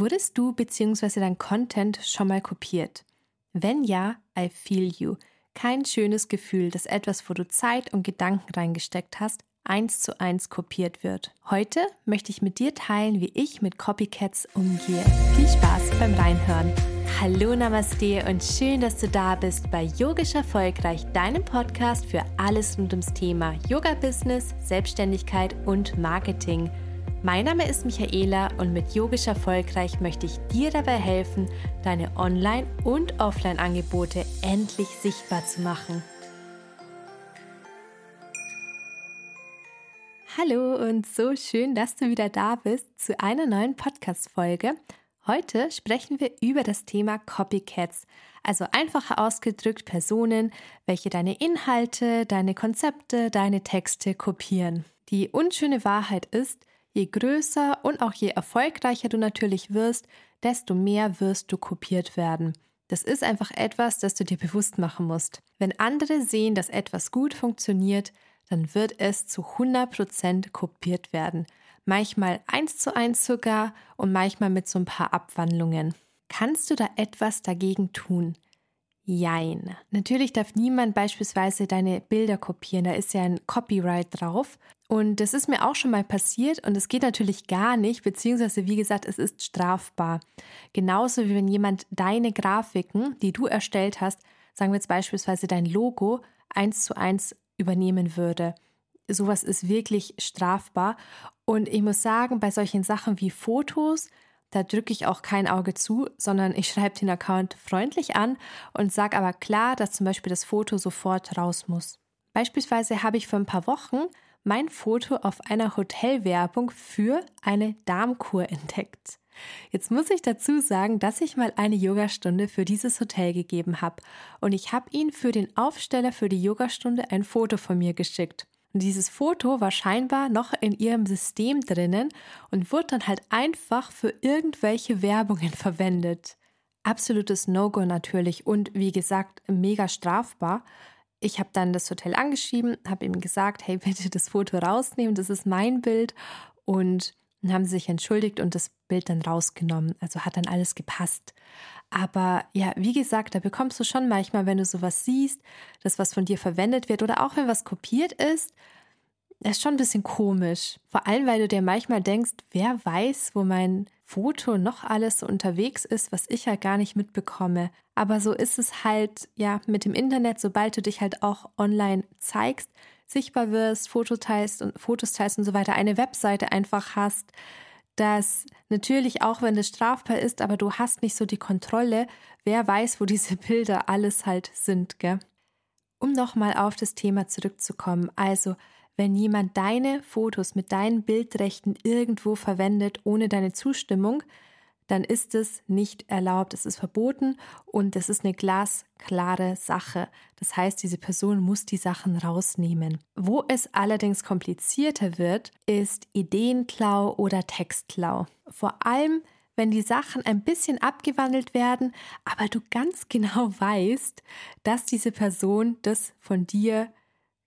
Wurdest du bzw. dein Content schon mal kopiert? Wenn ja, I feel you. Kein schönes Gefühl, dass etwas, wo du Zeit und Gedanken reingesteckt hast, eins zu eins kopiert wird. Heute möchte ich mit dir teilen, wie ich mit Copycats umgehe. Viel Spaß beim Reinhören. Hallo Namaste und schön, dass du da bist bei Yogisch Erfolgreich, deinem Podcast für alles rund ums Thema Yoga-Business, Selbstständigkeit und Marketing. Mein Name ist Michaela und mit Yogisch Erfolgreich möchte ich dir dabei helfen, deine Online- und Offline-Angebote endlich sichtbar zu machen. Hallo und so schön, dass du wieder da bist zu einer neuen Podcast-Folge. Heute sprechen wir über das Thema Copycats, also einfacher ausgedrückt Personen, welche deine Inhalte, deine Konzepte, deine Texte kopieren. Die unschöne Wahrheit ist, Je größer und auch je erfolgreicher du natürlich wirst, desto mehr wirst du kopiert werden. Das ist einfach etwas, das du dir bewusst machen musst. Wenn andere sehen, dass etwas gut funktioniert, dann wird es zu 100% kopiert werden. Manchmal eins zu eins sogar und manchmal mit so ein paar Abwandlungen. Kannst du da etwas dagegen tun? Jein. Natürlich darf niemand beispielsweise deine Bilder kopieren, da ist ja ein Copyright drauf. Und das ist mir auch schon mal passiert und es geht natürlich gar nicht, beziehungsweise wie gesagt, es ist strafbar. Genauso wie wenn jemand deine Grafiken, die du erstellt hast, sagen wir jetzt beispielsweise dein Logo, eins zu eins übernehmen würde. Sowas ist wirklich strafbar. Und ich muss sagen, bei solchen Sachen wie Fotos, da drücke ich auch kein Auge zu, sondern ich schreibe den Account freundlich an und sage aber klar, dass zum Beispiel das Foto sofort raus muss. Beispielsweise habe ich vor ein paar Wochen mein Foto auf einer Hotelwerbung für eine Darmkur entdeckt. Jetzt muss ich dazu sagen, dass ich mal eine Yogastunde für dieses Hotel gegeben habe und ich habe ihn für den Aufsteller für die Yogastunde ein Foto von mir geschickt. Und dieses Foto war scheinbar noch in ihrem System drinnen und wurde dann halt einfach für irgendwelche Werbungen verwendet. Absolutes No-Go natürlich und wie gesagt, mega strafbar. Ich habe dann das Hotel angeschrieben, habe ihm gesagt, hey, bitte das Foto rausnehmen, das ist mein Bild. Und dann haben sie sich entschuldigt und das Bild dann rausgenommen. Also hat dann alles gepasst. Aber ja, wie gesagt, da bekommst du schon manchmal, wenn du sowas siehst, das was von dir verwendet wird oder auch wenn was kopiert ist, das ist schon ein bisschen komisch. Vor allem, weil du dir manchmal denkst, wer weiß, wo mein Foto noch alles so unterwegs ist, was ich ja gar nicht mitbekomme. Aber so ist es halt, ja, mit dem Internet, sobald du dich halt auch online zeigst, sichtbar wirst, Fotos teilst und Fotos teilst und so weiter, eine Webseite einfach hast, dass natürlich auch wenn es strafbar ist, aber du hast nicht so die Kontrolle, wer weiß, wo diese Bilder alles halt sind, gell? Um nochmal auf das Thema zurückzukommen, also wenn jemand deine Fotos mit deinen Bildrechten irgendwo verwendet ohne deine Zustimmung, dann ist es nicht erlaubt, es ist verboten und es ist eine glasklare Sache. Das heißt, diese Person muss die Sachen rausnehmen. Wo es allerdings komplizierter wird, ist Ideenklau oder Textklau. Vor allem, wenn die Sachen ein bisschen abgewandelt werden, aber du ganz genau weißt, dass diese Person das von dir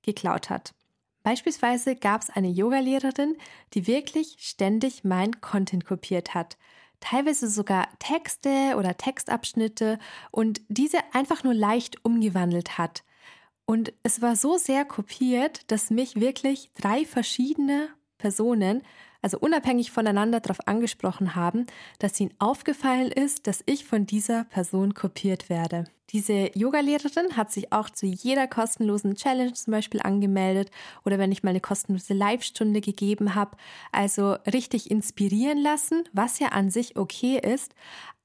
geklaut hat. Beispielsweise gab es eine Yogalehrerin, die wirklich ständig mein Content kopiert hat teilweise sogar Texte oder Textabschnitte und diese einfach nur leicht umgewandelt hat. Und es war so sehr kopiert, dass mich wirklich drei verschiedene Personen also unabhängig voneinander darauf angesprochen haben, dass ihnen aufgefallen ist, dass ich von dieser Person kopiert werde. Diese Yogalehrerin hat sich auch zu jeder kostenlosen Challenge zum Beispiel angemeldet oder wenn ich mal eine kostenlose Live-Stunde gegeben habe. Also richtig inspirieren lassen, was ja an sich okay ist,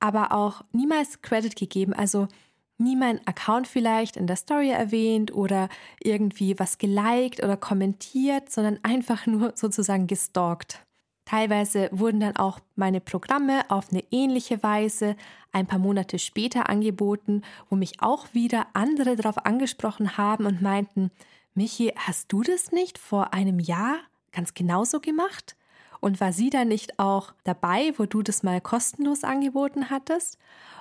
aber auch niemals Credit gegeben. Also nie meinen Account vielleicht in der Story erwähnt oder irgendwie was geliked oder kommentiert, sondern einfach nur sozusagen gestalkt. Teilweise wurden dann auch meine Programme auf eine ähnliche Weise ein paar Monate später angeboten, wo mich auch wieder andere darauf angesprochen haben und meinten, Michi, hast du das nicht vor einem Jahr ganz genauso gemacht? Und war sie da nicht auch dabei, wo du das mal kostenlos angeboten hattest?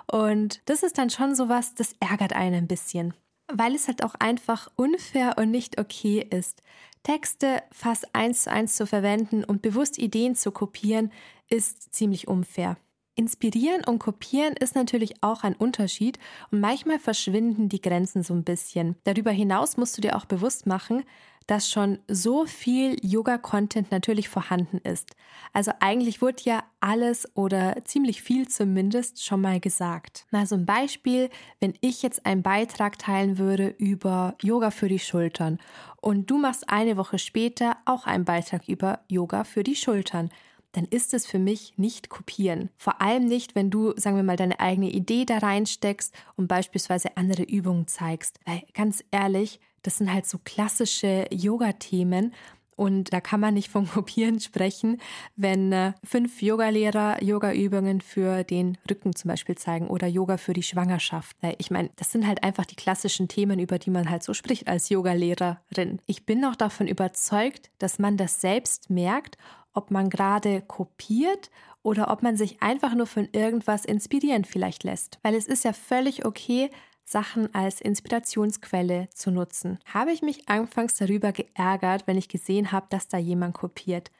Und das ist dann schon sowas, das ärgert einen ein bisschen weil es halt auch einfach unfair und nicht okay ist. Texte fast eins zu eins zu verwenden und bewusst Ideen zu kopieren, ist ziemlich unfair. Inspirieren und kopieren ist natürlich auch ein Unterschied und manchmal verschwinden die Grenzen so ein bisschen. Darüber hinaus musst du dir auch bewusst machen, dass schon so viel Yoga-Content natürlich vorhanden ist. Also eigentlich wurde ja alles oder ziemlich viel zumindest schon mal gesagt. Na, so ein Beispiel, wenn ich jetzt einen Beitrag teilen würde über Yoga für die Schultern und du machst eine Woche später auch einen Beitrag über Yoga für die Schultern dann ist es für mich nicht kopieren. Vor allem nicht, wenn du, sagen wir mal, deine eigene Idee da reinsteckst und beispielsweise andere Übungen zeigst. Weil ganz ehrlich, das sind halt so klassische Yoga-Themen. Und da kann man nicht von Kopieren sprechen, wenn äh, fünf Yogalehrer Yoga-Übungen für den Rücken zum Beispiel zeigen oder Yoga für die Schwangerschaft. Ich meine, das sind halt einfach die klassischen Themen, über die man halt so spricht als Yogalehrerin. Ich bin auch davon überzeugt, dass man das selbst merkt, ob man gerade kopiert oder ob man sich einfach nur von irgendwas inspirieren vielleicht lässt. Weil es ist ja völlig okay, Sachen als Inspirationsquelle zu nutzen. Habe ich mich anfangs darüber geärgert, wenn ich gesehen habe, dass da jemand kopiert?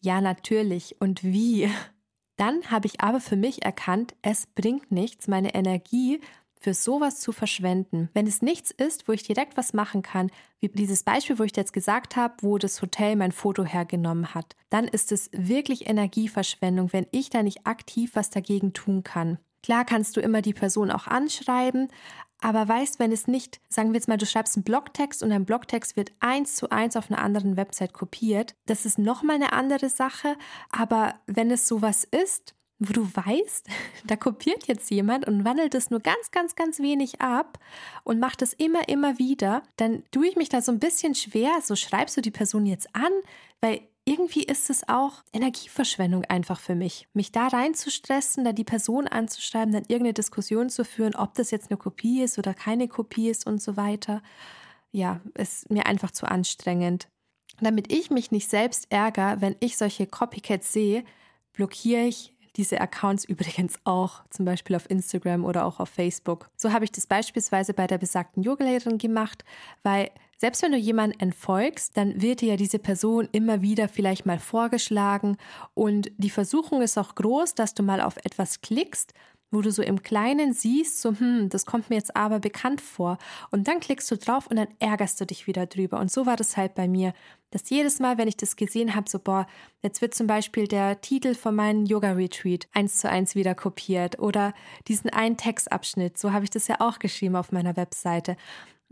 Ja, natürlich. Und wie? Dann habe ich aber für mich erkannt, es bringt nichts, meine Energie für sowas zu verschwenden. Wenn es nichts ist, wo ich direkt was machen kann, wie dieses Beispiel, wo ich jetzt gesagt habe, wo das Hotel mein Foto hergenommen hat, dann ist es wirklich Energieverschwendung, wenn ich da nicht aktiv was dagegen tun kann. Klar kannst du immer die Person auch anschreiben, aber weißt, wenn es nicht, sagen wir jetzt mal, du schreibst einen Blogtext und dein Blogtext wird eins zu eins auf einer anderen Website kopiert, das ist nochmal eine andere Sache. Aber wenn es sowas ist, wo du weißt, da kopiert jetzt jemand und wandelt es nur ganz, ganz, ganz wenig ab und macht es immer, immer wieder, dann tue ich mich da so ein bisschen schwer. So schreibst du die Person jetzt an, weil irgendwie ist es auch Energieverschwendung einfach für mich. Mich da reinzustressen, da die Person anzuschreiben, dann irgendeine Diskussion zu führen, ob das jetzt eine Kopie ist oder keine Kopie ist und so weiter. Ja, ist mir einfach zu anstrengend. Damit ich mich nicht selbst ärgere, wenn ich solche Copycats sehe, blockiere ich diese Accounts übrigens auch, zum Beispiel auf Instagram oder auch auf Facebook. So habe ich das beispielsweise bei der besagten Yogalehrerin gemacht, weil selbst wenn du jemanden entfolgst, dann wird dir ja diese Person immer wieder vielleicht mal vorgeschlagen und die Versuchung ist auch groß, dass du mal auf etwas klickst wo du so im Kleinen siehst, so, hm, das kommt mir jetzt aber bekannt vor. Und dann klickst du drauf und dann ärgerst du dich wieder drüber. Und so war das halt bei mir, dass jedes Mal, wenn ich das gesehen habe, so, boah, jetzt wird zum Beispiel der Titel von meinem Yoga-Retreat eins zu eins wieder kopiert oder diesen einen Textabschnitt, so habe ich das ja auch geschrieben auf meiner Webseite.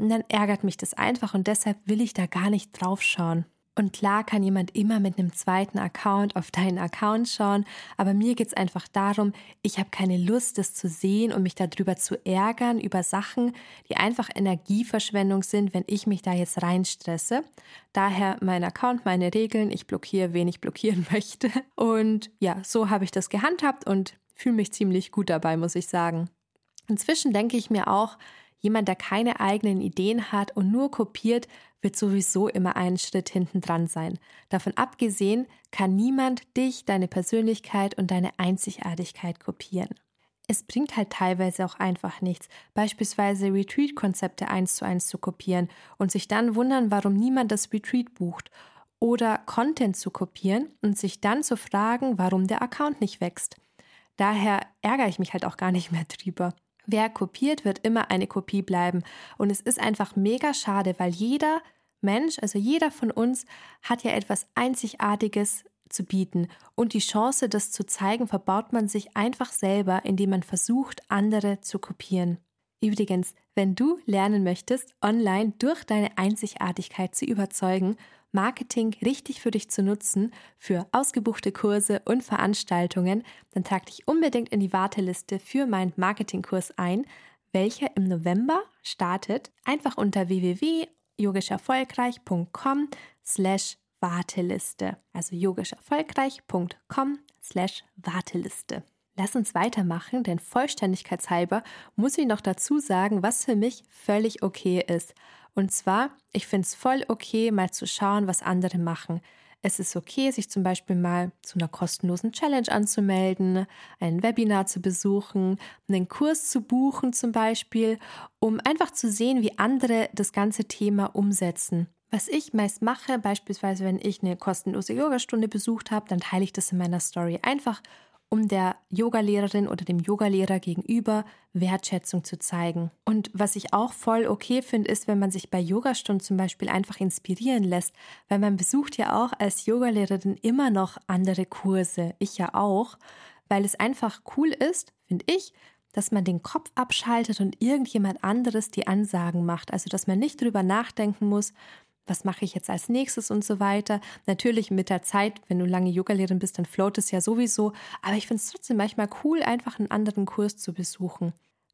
Und dann ärgert mich das einfach und deshalb will ich da gar nicht drauf schauen. Und klar kann jemand immer mit einem zweiten Account auf deinen Account schauen, aber mir geht es einfach darum, ich habe keine Lust, das zu sehen und mich darüber zu ärgern, über Sachen, die einfach Energieverschwendung sind, wenn ich mich da jetzt reinstresse. Daher mein Account, meine Regeln, ich blockiere, wen ich blockieren möchte. Und ja, so habe ich das gehandhabt und fühle mich ziemlich gut dabei, muss ich sagen. Inzwischen denke ich mir auch, jemand, der keine eigenen Ideen hat und nur kopiert, wird sowieso immer einen Schritt hinten dran sein. Davon abgesehen kann niemand dich, deine Persönlichkeit und deine Einzigartigkeit kopieren. Es bringt halt teilweise auch einfach nichts, beispielsweise Retreat-Konzepte eins zu eins zu kopieren und sich dann wundern, warum niemand das Retreat bucht oder Content zu kopieren und sich dann zu fragen, warum der Account nicht wächst. Daher ärgere ich mich halt auch gar nicht mehr drüber. Wer kopiert, wird immer eine Kopie bleiben. Und es ist einfach mega schade, weil jeder Mensch, also jeder von uns, hat ja etwas Einzigartiges zu bieten. Und die Chance, das zu zeigen, verbaut man sich einfach selber, indem man versucht, andere zu kopieren. Übrigens, wenn du lernen möchtest, online durch deine Einzigartigkeit zu überzeugen Marketing richtig für dich zu nutzen für ausgebuchte Kurse und Veranstaltungen, dann trag dich unbedingt in die Warteliste für meinen Marketingkurs ein, welcher im November startet. Einfach unter www.yogischerfolgreich.com slash Warteliste. Also yogischerfolgreich.com slash Warteliste. Lass uns weitermachen, denn vollständigkeitshalber muss ich noch dazu sagen, was für mich völlig okay ist. Und zwar, ich finde es voll okay, mal zu schauen, was andere machen. Es ist okay, sich zum Beispiel mal zu einer kostenlosen Challenge anzumelden, ein Webinar zu besuchen, einen Kurs zu buchen zum Beispiel, um einfach zu sehen, wie andere das ganze Thema umsetzen. Was ich meist mache, beispielsweise wenn ich eine kostenlose Yogastunde besucht habe, dann teile ich das in meiner Story einfach, um der Yogalehrerin oder dem Yogalehrer gegenüber Wertschätzung zu zeigen. Und was ich auch voll okay finde, ist, wenn man sich bei Yogastunden zum Beispiel einfach inspirieren lässt, weil man besucht ja auch als Yogalehrerin immer noch andere Kurse. Ich ja auch, weil es einfach cool ist, finde ich, dass man den Kopf abschaltet und irgendjemand anderes die Ansagen macht. Also, dass man nicht drüber nachdenken muss, was mache ich jetzt als nächstes und so weiter. Natürlich mit der Zeit, wenn du lange Yogalehrerin bist, dann float es ja sowieso. Aber ich finde es trotzdem manchmal cool, einfach einen anderen Kurs zu besuchen.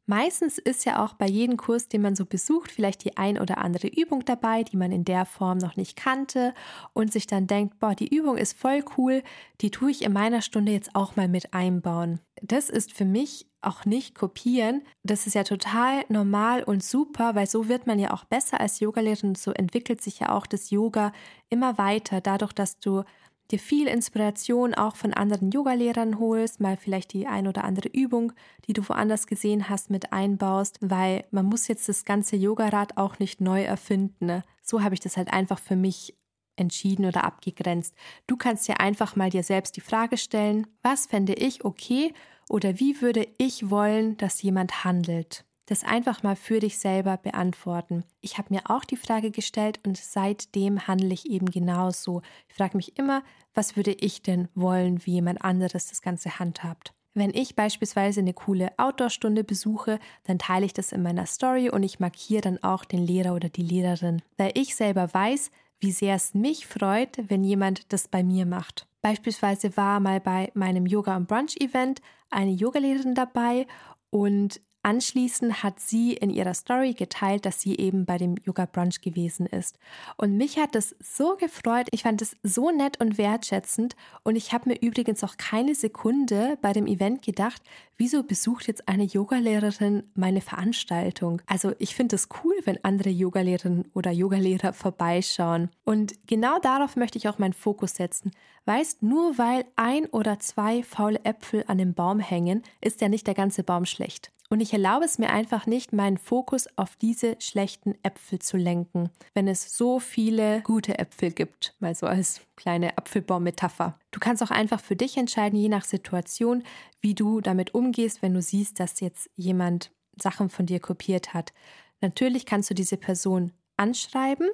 Meistens ist ja auch bei jedem Kurs, den man so besucht, vielleicht die ein oder andere Übung dabei, die man in der Form noch nicht kannte und sich dann denkt, boah, die Übung ist voll cool, die tue ich in meiner Stunde jetzt auch mal mit einbauen. Das ist für mich auch nicht kopieren. Das ist ja total normal und super, weil so wird man ja auch besser als Yogalehrerin. So entwickelt sich ja auch das Yoga immer weiter, dadurch, dass du dir viel Inspiration auch von anderen Yogalehrern holst, mal vielleicht die ein oder andere Übung, die du woanders gesehen hast, mit einbaust, weil man muss jetzt das ganze Yogarad auch nicht neu erfinden. Ne? So habe ich das halt einfach für mich entschieden oder abgegrenzt. Du kannst dir einfach mal dir selbst die Frage stellen, was fände ich okay oder wie würde ich wollen, dass jemand handelt? das einfach mal für dich selber beantworten. Ich habe mir auch die Frage gestellt und seitdem handle ich eben genauso. Ich frage mich immer, was würde ich denn wollen, wie jemand anderes das Ganze handhabt. Wenn ich beispielsweise eine coole Outdoor-Stunde besuche, dann teile ich das in meiner Story und ich markiere dann auch den Lehrer oder die Lehrerin, weil ich selber weiß, wie sehr es mich freut, wenn jemand das bei mir macht. Beispielsweise war mal bei meinem Yoga- und Brunch-Event eine Yogalehrerin dabei und Anschließend hat sie in ihrer Story geteilt, dass sie eben bei dem Yoga Brunch gewesen ist. Und mich hat es so gefreut. Ich fand es so nett und wertschätzend. Und ich habe mir übrigens auch keine Sekunde bei dem Event gedacht, wieso besucht jetzt eine Yogalehrerin meine Veranstaltung? Also ich finde es cool, wenn andere Yogalehrerinnen oder Yogalehrer vorbeischauen. Und genau darauf möchte ich auch meinen Fokus setzen. Weißt, nur weil ein oder zwei faule Äpfel an dem Baum hängen, ist ja nicht der ganze Baum schlecht. Und ich erlaube es mir einfach nicht, meinen Fokus auf diese schlechten Äpfel zu lenken, wenn es so viele gute Äpfel gibt, mal so als kleine Apfelbaum-Metapher. Du kannst auch einfach für dich entscheiden, je nach Situation, wie du damit umgehst, wenn du siehst, dass jetzt jemand Sachen von dir kopiert hat. Natürlich kannst du diese Person anschreiben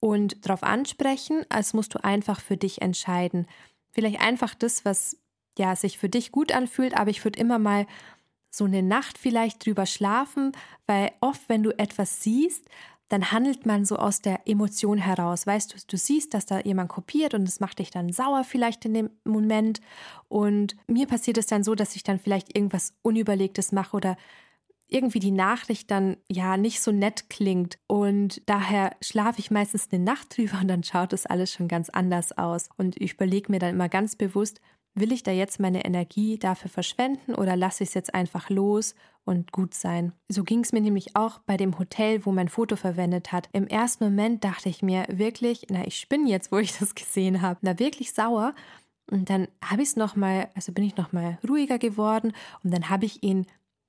und darauf ansprechen, als musst du einfach für dich entscheiden. Vielleicht einfach das, was ja sich für dich gut anfühlt, aber ich würde immer mal so eine Nacht vielleicht drüber schlafen, weil oft, wenn du etwas siehst, dann handelt man so aus der Emotion heraus. Weißt du, du siehst, dass da jemand kopiert und es macht dich dann sauer vielleicht in dem Moment. Und mir passiert es dann so, dass ich dann vielleicht irgendwas Unüberlegtes mache oder irgendwie die Nachricht dann ja nicht so nett klingt. Und daher schlafe ich meistens eine Nacht drüber und dann schaut es alles schon ganz anders aus. Und ich überlege mir dann immer ganz bewusst, Will ich da jetzt meine Energie dafür verschwenden oder lasse ich es jetzt einfach los und gut sein? So ging es mir nämlich auch bei dem Hotel, wo mein Foto verwendet hat. Im ersten Moment dachte ich mir wirklich, na, ich spinne jetzt, wo ich das gesehen habe. Da wirklich sauer. Und dann habe ich es nochmal, also bin ich nochmal ruhiger geworden und dann habe ich ihn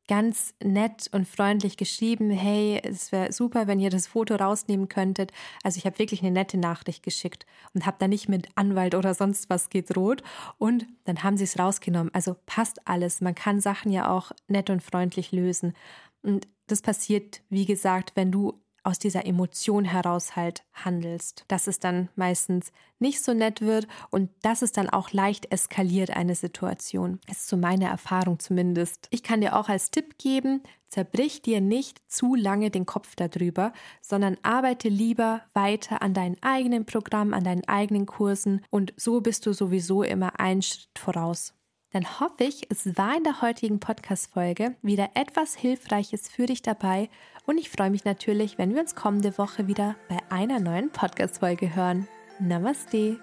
ganz nett und freundlich geschrieben, hey, es wäre super, wenn ihr das Foto rausnehmen könntet. Also ich habe wirklich eine nette Nachricht geschickt und habe da nicht mit Anwalt oder sonst was gedroht. Und dann haben sie es rausgenommen. Also passt alles. Man kann Sachen ja auch nett und freundlich lösen. Und das passiert, wie gesagt, wenn du aus dieser Emotion heraus halt handelst, dass es dann meistens nicht so nett wird und dass es dann auch leicht eskaliert, eine Situation. Das ist so meine Erfahrung zumindest. Ich kann dir auch als Tipp geben, zerbrich dir nicht zu lange den Kopf darüber, sondern arbeite lieber weiter an deinem eigenen Programm, an deinen eigenen Kursen und so bist du sowieso immer einen Schritt voraus dann hoffe ich, es war in der heutigen Podcast-Folge wieder etwas Hilfreiches für dich dabei und ich freue mich natürlich, wenn wir uns kommende Woche wieder bei einer neuen Podcast-Folge hören. Namaste!